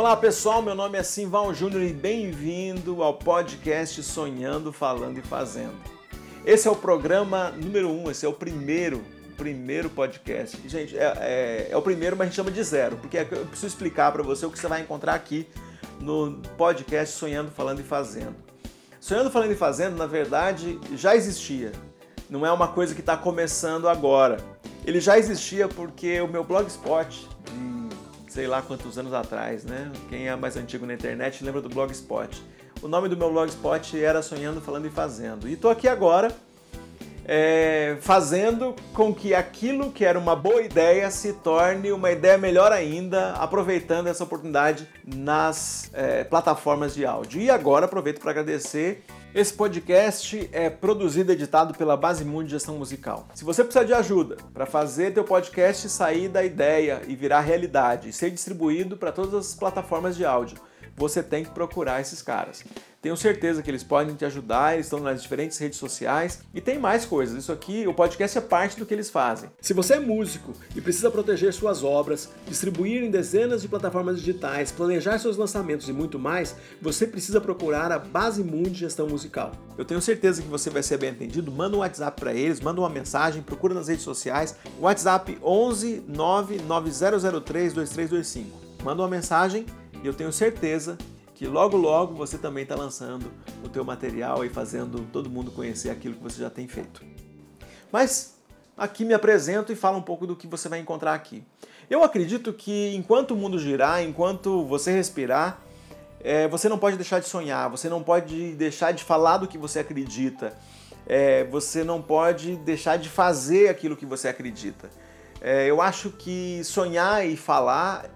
Olá pessoal, meu nome é Simval Júnior e bem-vindo ao podcast Sonhando, Falando e Fazendo. Esse é o programa número um, esse é o primeiro, primeiro podcast. Gente, é, é, é o primeiro, mas a gente chama de zero, porque é eu preciso explicar para você o que você vai encontrar aqui no podcast Sonhando, Falando e Fazendo. Sonhando, Falando e Fazendo, na verdade, já existia. Não é uma coisa que está começando agora. Ele já existia porque o meu blogspot, de sei lá quantos anos atrás, né? Quem é mais antigo na internet lembra do blogspot. O nome do meu blogspot era Sonhando, Falando e Fazendo. E estou aqui agora é, fazendo com que aquilo que era uma boa ideia se torne uma ideia melhor ainda, aproveitando essa oportunidade nas é, plataformas de áudio. E agora aproveito para agradecer esse podcast é produzido e editado pela Base Mundo de Gestão Musical. Se você precisar de ajuda para fazer teu podcast sair da ideia e virar realidade e ser distribuído para todas as plataformas de áudio, você tem que procurar esses caras. Tenho certeza que eles podem te ajudar, eles estão nas diferentes redes sociais e tem mais coisas. Isso aqui, o podcast é parte do que eles fazem. Se você é músico e precisa proteger suas obras, distribuir em dezenas de plataformas digitais, planejar seus lançamentos e muito mais, você precisa procurar a Base Mundo de Gestão Musical. Eu tenho certeza que você vai ser bem atendido. Manda um WhatsApp para eles, manda uma mensagem, procura nas redes sociais. WhatsApp 11 99003 2325. Manda uma mensagem e eu tenho certeza que logo logo você também está lançando o teu material e fazendo todo mundo conhecer aquilo que você já tem feito. Mas aqui me apresento e falo um pouco do que você vai encontrar aqui. Eu acredito que enquanto o mundo girar, enquanto você respirar, é, você não pode deixar de sonhar, você não pode deixar de falar do que você acredita, é, você não pode deixar de fazer aquilo que você acredita. É, eu acho que sonhar e falar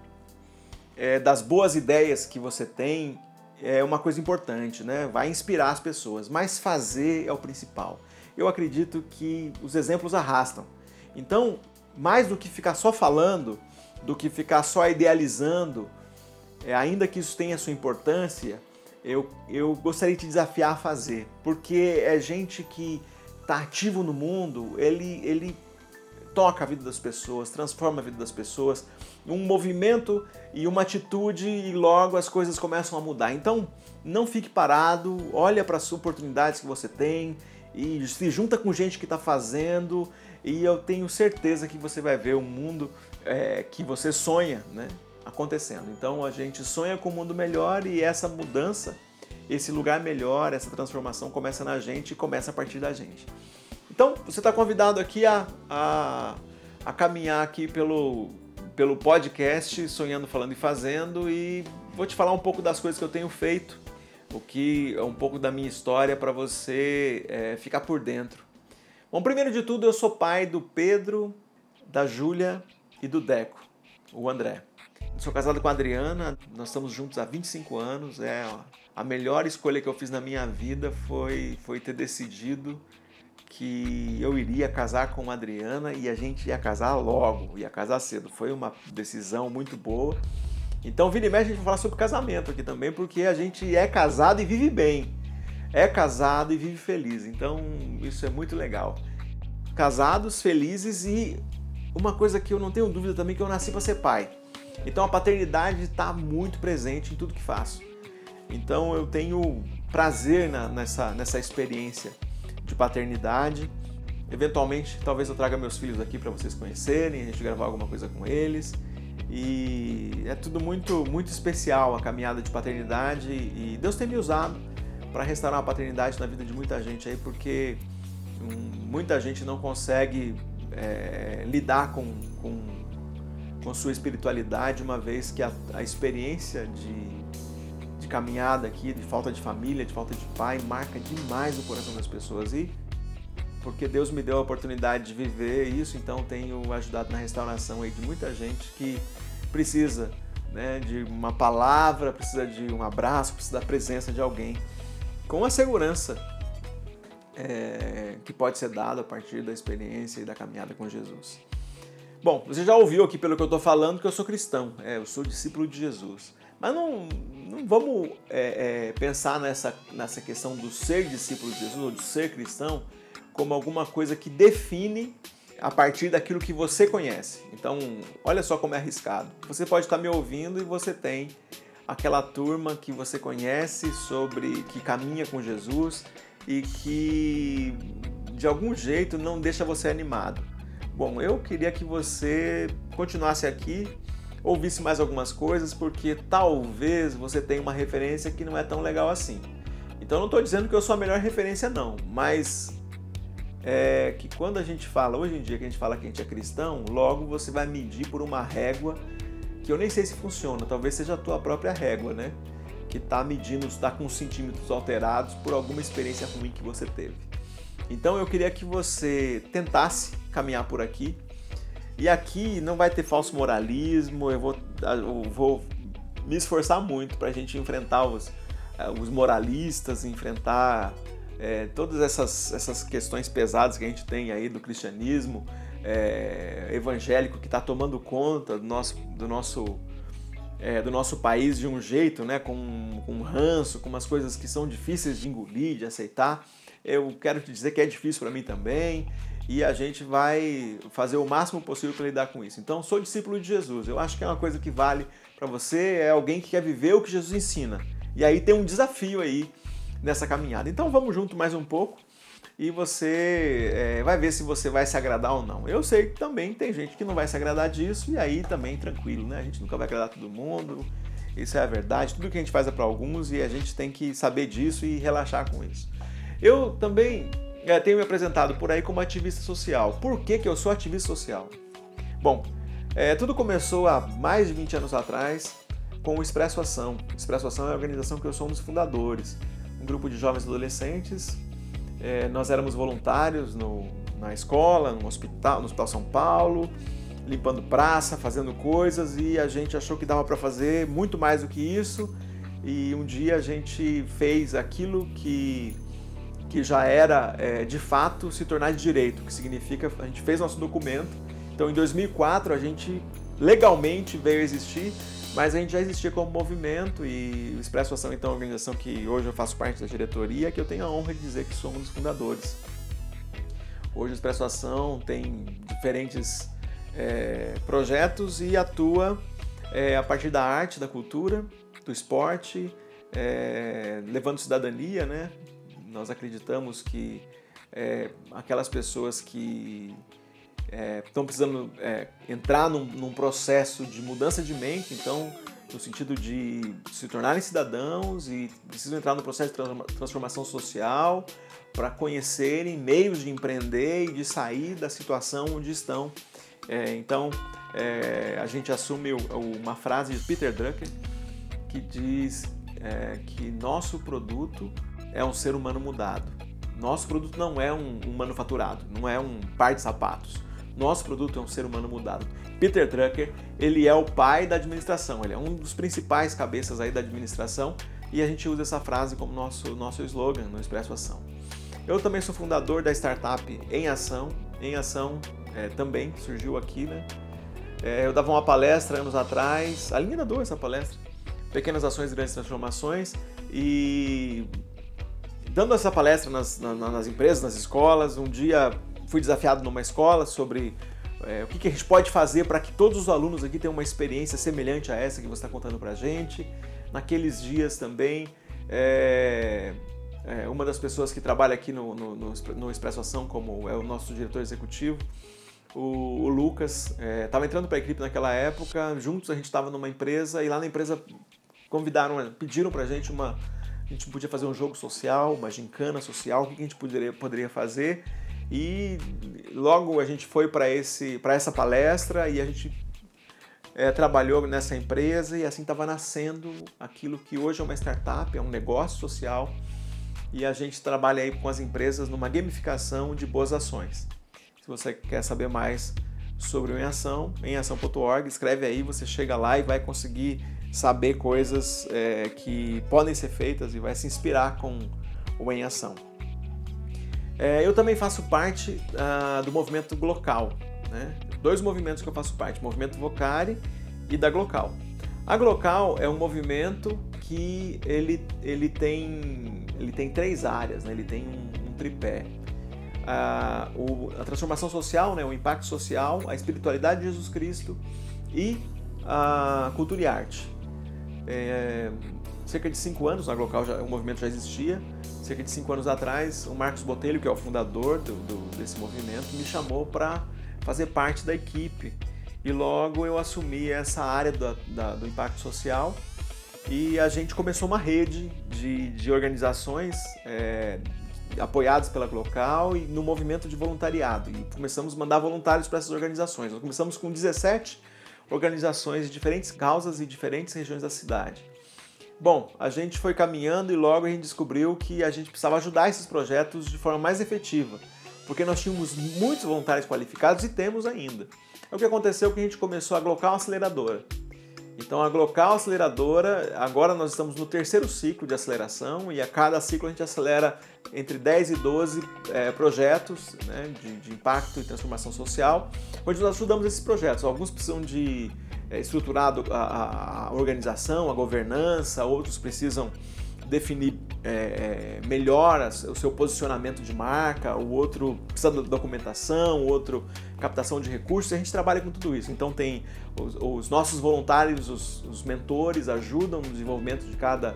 é, das boas ideias que você tem é uma coisa importante, né? Vai inspirar as pessoas, mas fazer é o principal. Eu acredito que os exemplos arrastam. Então, mais do que ficar só falando, do que ficar só idealizando, é, ainda que isso tenha sua importância, eu, eu gostaria de te desafiar a fazer, porque é gente que está ativo no mundo, ele, ele toca a vida das pessoas, transforma a vida das pessoas, um movimento e uma atitude e logo as coisas começam a mudar. Então, não fique parado, olha para as oportunidades que você tem e se junta com gente que está fazendo e eu tenho certeza que você vai ver o mundo é, que você sonha, né, acontecendo. Então, a gente sonha com um mundo melhor e essa mudança, esse lugar melhor, essa transformação começa na gente e começa a partir da gente. Então, você está convidado aqui a, a, a, caminhar aqui pelo, pelo podcast Sonhando, Falando e Fazendo e vou te falar um pouco das coisas que eu tenho feito, o que é um pouco da minha história para você é, ficar por dentro. Bom, primeiro de tudo, eu sou pai do Pedro, da Júlia e do Deco, o André. sou casado com a Adriana, nós estamos juntos há 25 anos. É a melhor escolha que eu fiz na minha vida foi, foi ter decidido que eu iria casar com a Adriana e a gente ia casar logo, ia casar cedo. Foi uma decisão muito boa. Então, vira e mexe, a gente vai falar sobre casamento aqui também, porque a gente é casado e vive bem. É casado e vive feliz. Então, isso é muito legal. Casados, felizes e uma coisa que eu não tenho dúvida também que eu nasci para ser pai. Então, a paternidade está muito presente em tudo que faço. Então, eu tenho prazer na, nessa, nessa experiência de paternidade. Eventualmente, talvez eu traga meus filhos aqui para vocês conhecerem, a gente gravar alguma coisa com eles. E é tudo muito, muito especial a caminhada de paternidade e Deus tem me usado para restaurar a paternidade na vida de muita gente aí, porque hum, muita gente não consegue é, lidar com, com, com sua espiritualidade, uma vez que a, a experiência de de caminhada aqui, de falta de família, de falta de pai, marca demais o coração das pessoas. E porque Deus me deu a oportunidade de viver isso, então tenho ajudado na restauração aí de muita gente que precisa né, de uma palavra, precisa de um abraço, precisa da presença de alguém com a segurança é, que pode ser dada a partir da experiência e da caminhada com Jesus. Bom, você já ouviu aqui pelo que eu estou falando que eu sou cristão, é, eu sou discípulo de Jesus. Mas não, não vamos é, é, pensar nessa, nessa questão do ser discípulo de Jesus ou de ser cristão como alguma coisa que define a partir daquilo que você conhece. Então, olha só como é arriscado. Você pode estar me ouvindo e você tem aquela turma que você conhece sobre que caminha com Jesus e que de algum jeito não deixa você animado. Bom, eu queria que você continuasse aqui, ouvisse mais algumas coisas, porque talvez você tenha uma referência que não é tão legal assim. Então não estou dizendo que eu sou a melhor referência não, mas é que quando a gente fala, hoje em dia que a gente fala que a gente é cristão, logo você vai medir por uma régua que eu nem sei se funciona, talvez seja a tua própria régua, né? Que está medindo, está com centímetros alterados por alguma experiência ruim que você teve. Então eu queria que você tentasse caminhar por aqui. E aqui não vai ter falso moralismo, eu vou, eu vou me esforçar muito para a gente enfrentar os, eh, os moralistas, enfrentar é, todas essas, essas questões pesadas que a gente tem aí do cristianismo é, evangélico que está tomando conta do nosso, do nosso, é, do nosso país de um jeito, né, com, com ranço, com umas coisas que são difíceis de engolir, de aceitar. Eu quero te dizer que é difícil para mim também e a gente vai fazer o máximo possível para lidar com isso. Então, sou discípulo de Jesus. Eu acho que é uma coisa que vale para você, é alguém que quer viver o que Jesus ensina. E aí tem um desafio aí nessa caminhada. Então vamos junto mais um pouco e você é, vai ver se você vai se agradar ou não. Eu sei que também tem gente que não vai se agradar disso e aí também tranquilo, né? A gente nunca vai agradar todo mundo, isso é a verdade. Tudo que a gente faz é para alguns e a gente tem que saber disso e relaxar com isso. Eu também é, tenho me apresentado por aí como ativista social. Por que, que eu sou ativista social? Bom, é, tudo começou há mais de 20 anos atrás com o Expresso Ação. O Expresso Ação é a organização que eu sou um dos fundadores um grupo de jovens adolescentes. É, nós éramos voluntários no, na escola, no hospital, no Hospital São Paulo, limpando praça, fazendo coisas e a gente achou que dava para fazer muito mais do que isso. E um dia a gente fez aquilo que, que já era é, de fato se tornar de direito, que significa a gente fez nosso documento. Então em 2004 a gente legalmente veio existir mas a gente já existia como movimento e o Expresso Ação, então, é uma organização que hoje eu faço parte da diretoria, que eu tenho a honra de dizer que somos os fundadores. Hoje o Expresso Ação tem diferentes é, projetos e atua é, a partir da arte, da cultura, do esporte, é, levando cidadania, né? Nós acreditamos que é, aquelas pessoas que estão é, precisando é, entrar num, num, processo de mudança de mente, então, no sentido de se tornarem cidadãos e precisam entrar no processo de transformação social para conhecerem meios de empreender e de sair da situação onde estão. É, então, é, a gente assume uma frase de Peter Drucker que diz é, que nosso produto é um ser humano mudado. Nosso produto não é um, um manufaturado, não é um par de sapatos nosso produto é um ser humano mudado. Peter Drucker, ele é o pai da administração, ele é um dos principais cabeças aí da administração e a gente usa essa frase como nosso, nosso slogan no Expresso Ação. Eu também sou fundador da startup Em Ação. Em Ação é, também surgiu aqui, né? É, eu dava uma palestra anos atrás, a linha dou essa palestra, Pequenas Ações Grandes Transformações, e dando essa palestra nas, nas empresas, nas escolas, um dia fui desafiado numa escola sobre é, o que, que, a gente pode fazer para que todos os alunos aqui tenham uma experiência semelhante a essa que você está contando para a gente. Naqueles dias também, é, é, uma das pessoas que trabalha aqui no, no, no, no Expresso Ação, como é o nosso diretor executivo, o, o Lucas, estava é, entrando para a equipe naquela época, juntos a gente estava numa empresa e lá na empresa convidaram, pediram para a gente uma... A gente podia fazer um jogo social, uma gincana social, o que a gente poderia, poderia fazer e logo a gente foi para essa palestra e a gente é, trabalhou nessa empresa e assim estava nascendo aquilo que hoje é uma startup, é um negócio social e a gente trabalha aí com as empresas numa gamificação de boas ações. Se você quer saber mais sobre o Em Ação, emação.org, escreve aí, você chega lá e vai conseguir saber coisas é, que podem ser feitas e vai se inspirar com o Em Ação. É, eu também faço parte ah, do movimento Glocal, né? dois movimentos que eu faço parte, movimento Vocari e da Glocal. A Glocal é um movimento que ele, ele, tem, ele tem três áreas, né? ele tem um, um tripé. Ah, o, a transformação social, né? o impacto social, a espiritualidade de Jesus Cristo e a cultura e arte. É, cerca de cinco anos, na Glocal já, o movimento já existia. Cerca de cinco anos atrás, o Marcos Botelho, que é o fundador do, do, desse movimento, me chamou para fazer parte da equipe. E logo eu assumi essa área da, da, do impacto social e a gente começou uma rede de, de organizações é, apoiadas pela Glocal e no movimento de voluntariado. E começamos a mandar voluntários para essas organizações. Nós começamos com 17 organizações de diferentes causas e diferentes regiões da cidade. Bom, a gente foi caminhando e logo a gente descobriu que a gente precisava ajudar esses projetos de forma mais efetiva, porque nós tínhamos muitos voluntários qualificados e temos ainda. É o que aconteceu que a gente começou a Glocal uma aceleradora. Então a Glocal Aceleradora, agora nós estamos no terceiro ciclo de aceleração e a cada ciclo a gente acelera entre 10 e 12 é, projetos né, de, de, impacto e transformação social, onde nós ajudamos esses projetos. Alguns precisam de é, estruturar a, a organização, a governança, outros precisam definir é, é melhor o seu posicionamento de marca, o outro precisa de documentação, o outro captação de recursos, a gente trabalha com tudo isso. Então tem os, os nossos voluntários, os, os, mentores ajudam no desenvolvimento de cada,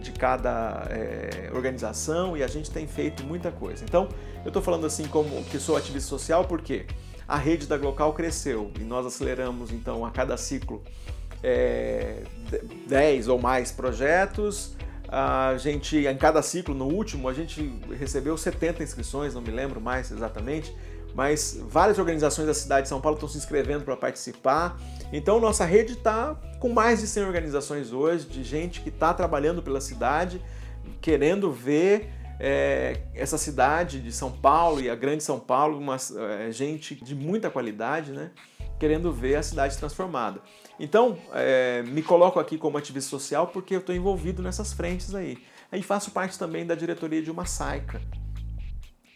de cada é, organização e a gente tem feito muita coisa. Então eu estou falando assim como que sou ativista social porque a rede da Glocal cresceu e nós aceleramos então a cada ciclo é, 10 ou mais projetos, a gente, em cada ciclo, no último, a gente recebeu 70 inscrições, não me lembro mais exatamente, mas várias organizações da cidade de São Paulo estão se inscrevendo para participar. Então, nossa rede está com mais de 100 organizações hoje, de gente que está trabalhando pela cidade, querendo ver é, essa cidade de São Paulo e a grande São Paulo, uma é, gente de muita qualidade, né? querendo ver a cidade transformada. Então, é, me coloco aqui como ativista social porque eu estou envolvido nessas frentes aí. Aí faço parte também da diretoria de uma SAICA.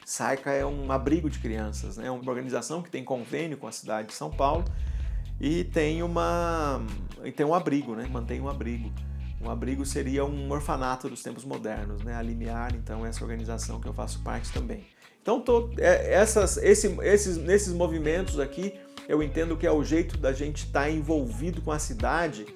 SAICA é um abrigo de crianças, né? uma organização que tem convênio com a cidade de São Paulo e tem, uma, e tem um abrigo, né? mantém um abrigo. Um abrigo seria um orfanato dos tempos modernos, né? a Limiar, então, é essa organização que eu faço parte também. Então, tô, é, essas, esse, esses, nesses movimentos aqui, eu entendo que é o jeito da gente estar tá envolvido com a cidade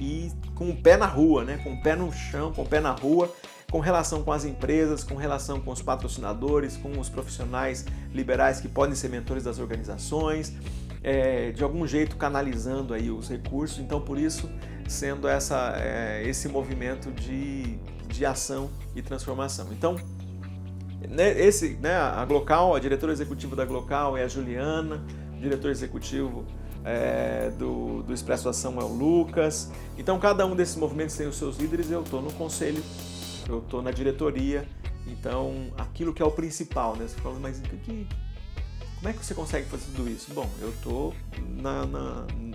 e com o pé na rua, né? com o pé no chão, com o pé na rua, com relação com as empresas, com relação com os patrocinadores, com os profissionais liberais que podem ser mentores das organizações, é, de algum jeito canalizando aí os recursos. Então, por isso, sendo essa, é, esse movimento de, de ação e transformação. Então, né, esse, né, a Glocal, a diretora executiva da Glocal é a Juliana, diretor executivo é, do, do Expresso Ação é o Lucas. Então, cada um desses movimentos tem os seus líderes. Eu estou no conselho, eu estou na diretoria. Então, aquilo que é o principal, né? Você fala, mas que, como é que você consegue fazer tudo isso? Bom, eu estou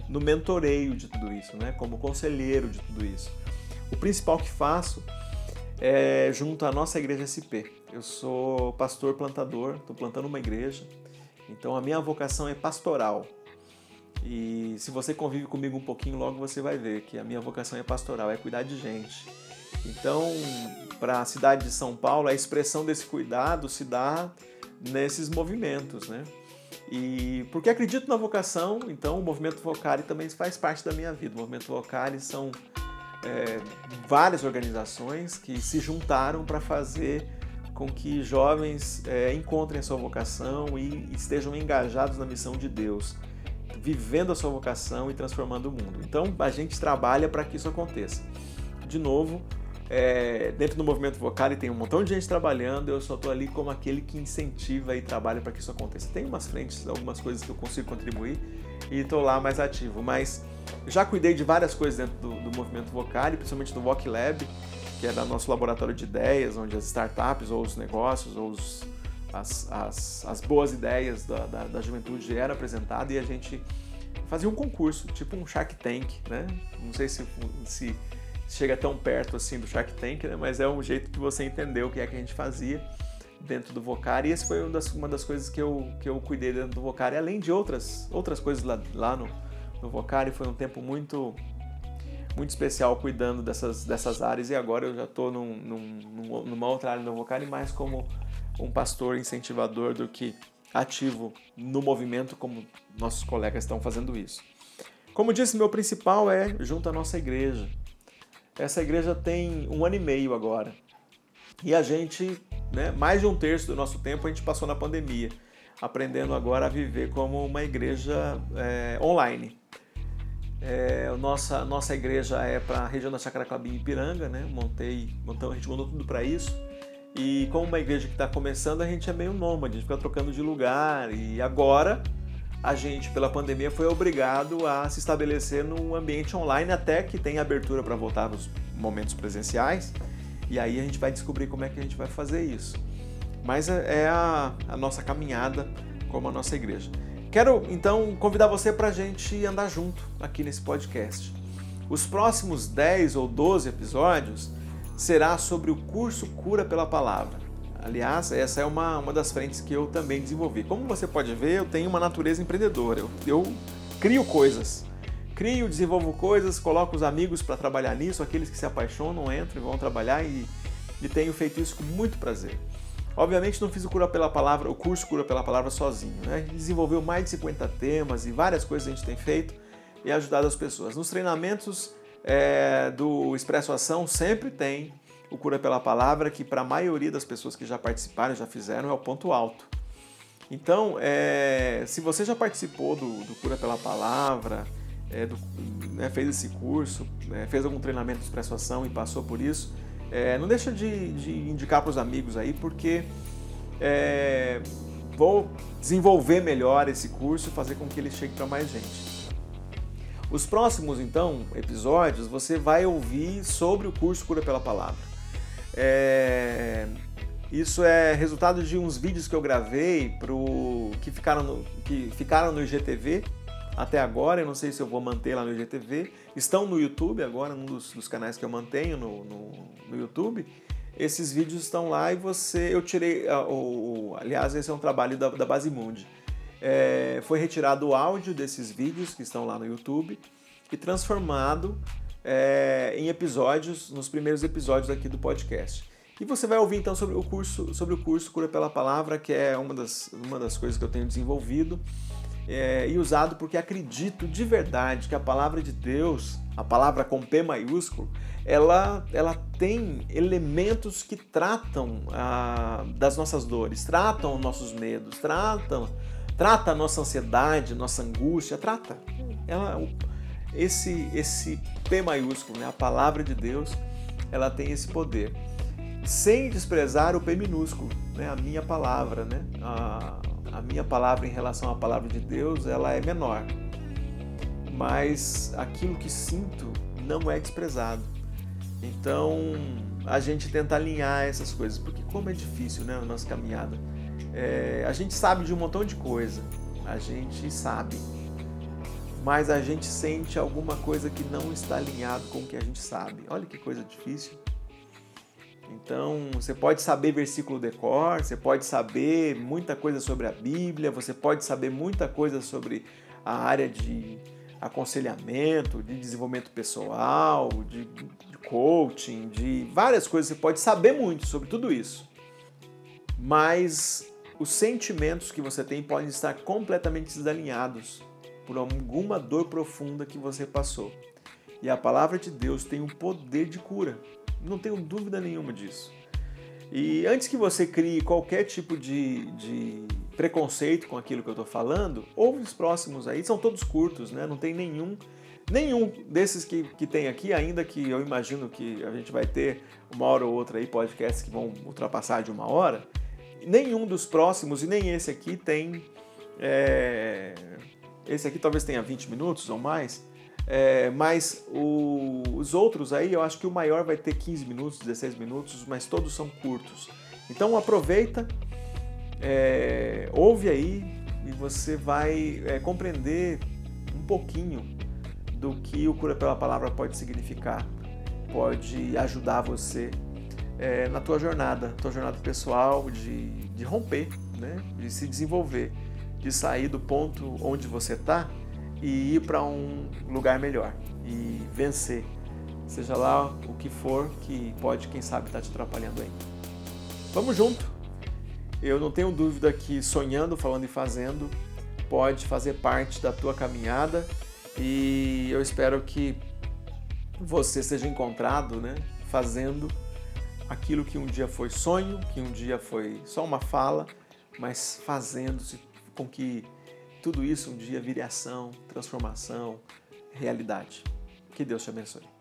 no mentoreio de tudo isso, né? Como conselheiro de tudo isso. O principal que faço é junto à nossa igreja SP. Eu sou pastor plantador, estou plantando uma igreja então a minha vocação é pastoral. E se você convive comigo um pouquinho, logo você vai ver que a minha vocação é pastoral, é cuidar de gente. Então, para a cidade de São Paulo, a expressão desse cuidado se dá nesses movimentos, né? E porque acredito na vocação, então o movimento Vocari também faz parte da minha vida. O movimento Vocari são é, várias organizações que se juntaram para fazer com que jovens é, encontrem a sua vocação e estejam engajados na missão de Deus, vivendo a sua vocação e transformando o mundo. Então a gente trabalha para que isso aconteça. De novo, é, dentro do movimento vocal tem um montão de gente trabalhando, eu só estou ali como aquele que incentiva e trabalha para que isso aconteça. Tem umas frentes, algumas coisas que eu consigo contribuir e estou lá mais ativo, mas já cuidei de várias coisas dentro do, do movimento vocal, principalmente do Voc Lab, que é do nosso laboratório de ideias, onde as startups ou os negócios ou os, as, as, as, boas ideias da, da, da juventude eram apresentadas e a gente fazia um concurso, tipo um Shark Tank, né? Não sei se, se chega tão perto assim do Shark Tank, né? mas é um jeito que você entendeu o que é que a gente fazia dentro do Vocari. E esse foi uma das, uma das coisas que eu, que eu cuidei dentro do Vocari, além de outras, outras coisas lá, lá no, no Vocari. Foi um tempo muito muito especial cuidando dessas, dessas áreas e agora eu já estou num, num, numa outra área do Vocari mais como um pastor incentivador do que ativo no movimento como nossos colegas estão fazendo isso. Como disse, meu principal é junto à nossa igreja. Essa igreja tem um ano e meio agora. E a gente, né, mais de um terço do nosso tempo a gente passou na pandemia, aprendendo agora a viver como uma igreja é, online. É, nossa, nossa igreja é para a região da Chácara Clabim Ipiranga, né? Montei, montamos, a gente montou tudo para isso. E como uma igreja que está começando, a gente é meio nômade, a gente fica trocando de lugar. E agora a gente, pela pandemia, foi obrigado a se estabelecer num ambiente online até que tenha abertura para voltar nos momentos presenciais. E aí a gente vai descobrir como é que a gente vai fazer isso. Mas é, é a, a nossa caminhada como a nossa igreja. Quero então convidar você para a gente andar junto aqui nesse podcast. Os próximos 10 ou 12 episódios será sobre o curso Cura pela Palavra. Aliás, essa é uma, uma das frentes que eu também desenvolvi. Como você pode ver, eu tenho uma natureza empreendedora. Eu, eu crio coisas. Crio, desenvolvo coisas, coloco os amigos para trabalhar nisso, aqueles que se apaixonam, entram e vão trabalhar e, e tenho feito isso com muito prazer. Obviamente não fiz o Cura pela Palavra, o curso Cura pela Palavra sozinho, né? A gente desenvolveu mais de 50 temas e várias coisas a gente tem feito e ajudado as pessoas. Nos treinamentos é, do Expresso Ação sempre tem o Cura pela Palavra, que para a maioria das pessoas que já participaram, já fizeram, é o ponto alto. Então, é, se você já participou do, do Cura pela Palavra, é, do, né, fez esse curso, né, fez algum treinamento de Expresso Ação e passou por isso, é, não deixa de, de indicar para os amigos aí, porque é, vou desenvolver melhor esse curso e fazer com que ele chegue para mais gente. Os próximos, então, episódios, você vai ouvir sobre o curso Cura pela Palavra. É... Isso é resultado de uns vídeos que eu gravei pro... que, ficaram no... que ficaram no IGTV até agora. Eu não sei se eu vou manter lá no IGTV. Estão no YouTube agora, num dos, dos canais que eu mantenho no, no, no, YouTube. Esses vídeos estão lá e você. Eu tirei. O, aliás, esse é um trabalho da, da Basimundi é, foi retirado o áudio desses vídeos que estão lá no YouTube e transformado é, em episódios, nos primeiros episódios aqui do podcast. E você vai ouvir então sobre o curso, sobre o curso Cura pela Palavra, que é uma das, uma das coisas que eu tenho desenvolvido é, e usado porque acredito de verdade que a palavra de Deus, a palavra com P maiúsculo, ela, ela tem elementos que tratam ah, das nossas dores, tratam nossos medos, tratam trata a nossa ansiedade, nossa angústia, trata. Ela, esse, esse P maiúsculo, né? a palavra de Deus, ela tem esse poder. Sem desprezar o P minúsculo, né? a minha palavra, né? a, a minha palavra em relação à palavra de Deus, ela é menor. Mas aquilo que sinto não é desprezado. Então, a gente tenta alinhar essas coisas, porque como é difícil, né, a nossa caminhada. É, a gente sabe de um montão de coisa, a gente sabe, mas a gente sente alguma coisa que não está alinhado com o que a gente sabe. Olha que coisa difícil. Então, você pode saber versículo decor, você pode saber muita coisa sobre a Bíblia, você pode saber muita coisa sobre a área de aconselhamento, de desenvolvimento pessoal, de, de coaching, de várias coisas. Você pode saber muito sobre tudo isso. Mas os sentimentos que você tem podem estar completamente desalinhados por alguma dor profunda que você passou. E a palavra de Deus tem o poder de cura. Não tenho dúvida nenhuma disso. E antes que você crie qualquer tipo de, de preconceito com aquilo que eu estou falando, ouve os próximos aí, são todos curtos, né? Não tem nenhum nenhum desses que, que tem aqui, ainda que eu imagino que a gente vai ter uma hora ou outra aí podcasts que vão ultrapassar de uma hora, nenhum dos próximos, e nem esse aqui, tem. É, esse aqui talvez tenha 20 minutos ou mais. É, mas o, os outros aí, eu acho que o maior vai ter 15 minutos, 16 minutos, mas todos são curtos. Então aproveita, é, ouve aí e você vai é, compreender um pouquinho do que o Cura pela Palavra pode significar, pode ajudar você é, na tua jornada, tua jornada pessoal, de, de romper, né? de se desenvolver, de sair do ponto onde você está e ir para um lugar melhor e vencer, seja lá o que for que pode, quem sabe, estar tá te atrapalhando aí. Vamos junto! Eu não tenho dúvida que sonhando, falando e fazendo pode fazer parte da tua caminhada e eu espero que você seja encontrado, né, fazendo aquilo que um dia foi sonho, que um dia foi só uma fala, mas fazendo-se com que tudo isso um dia vire ação, transformação, realidade. Que Deus te abençoe.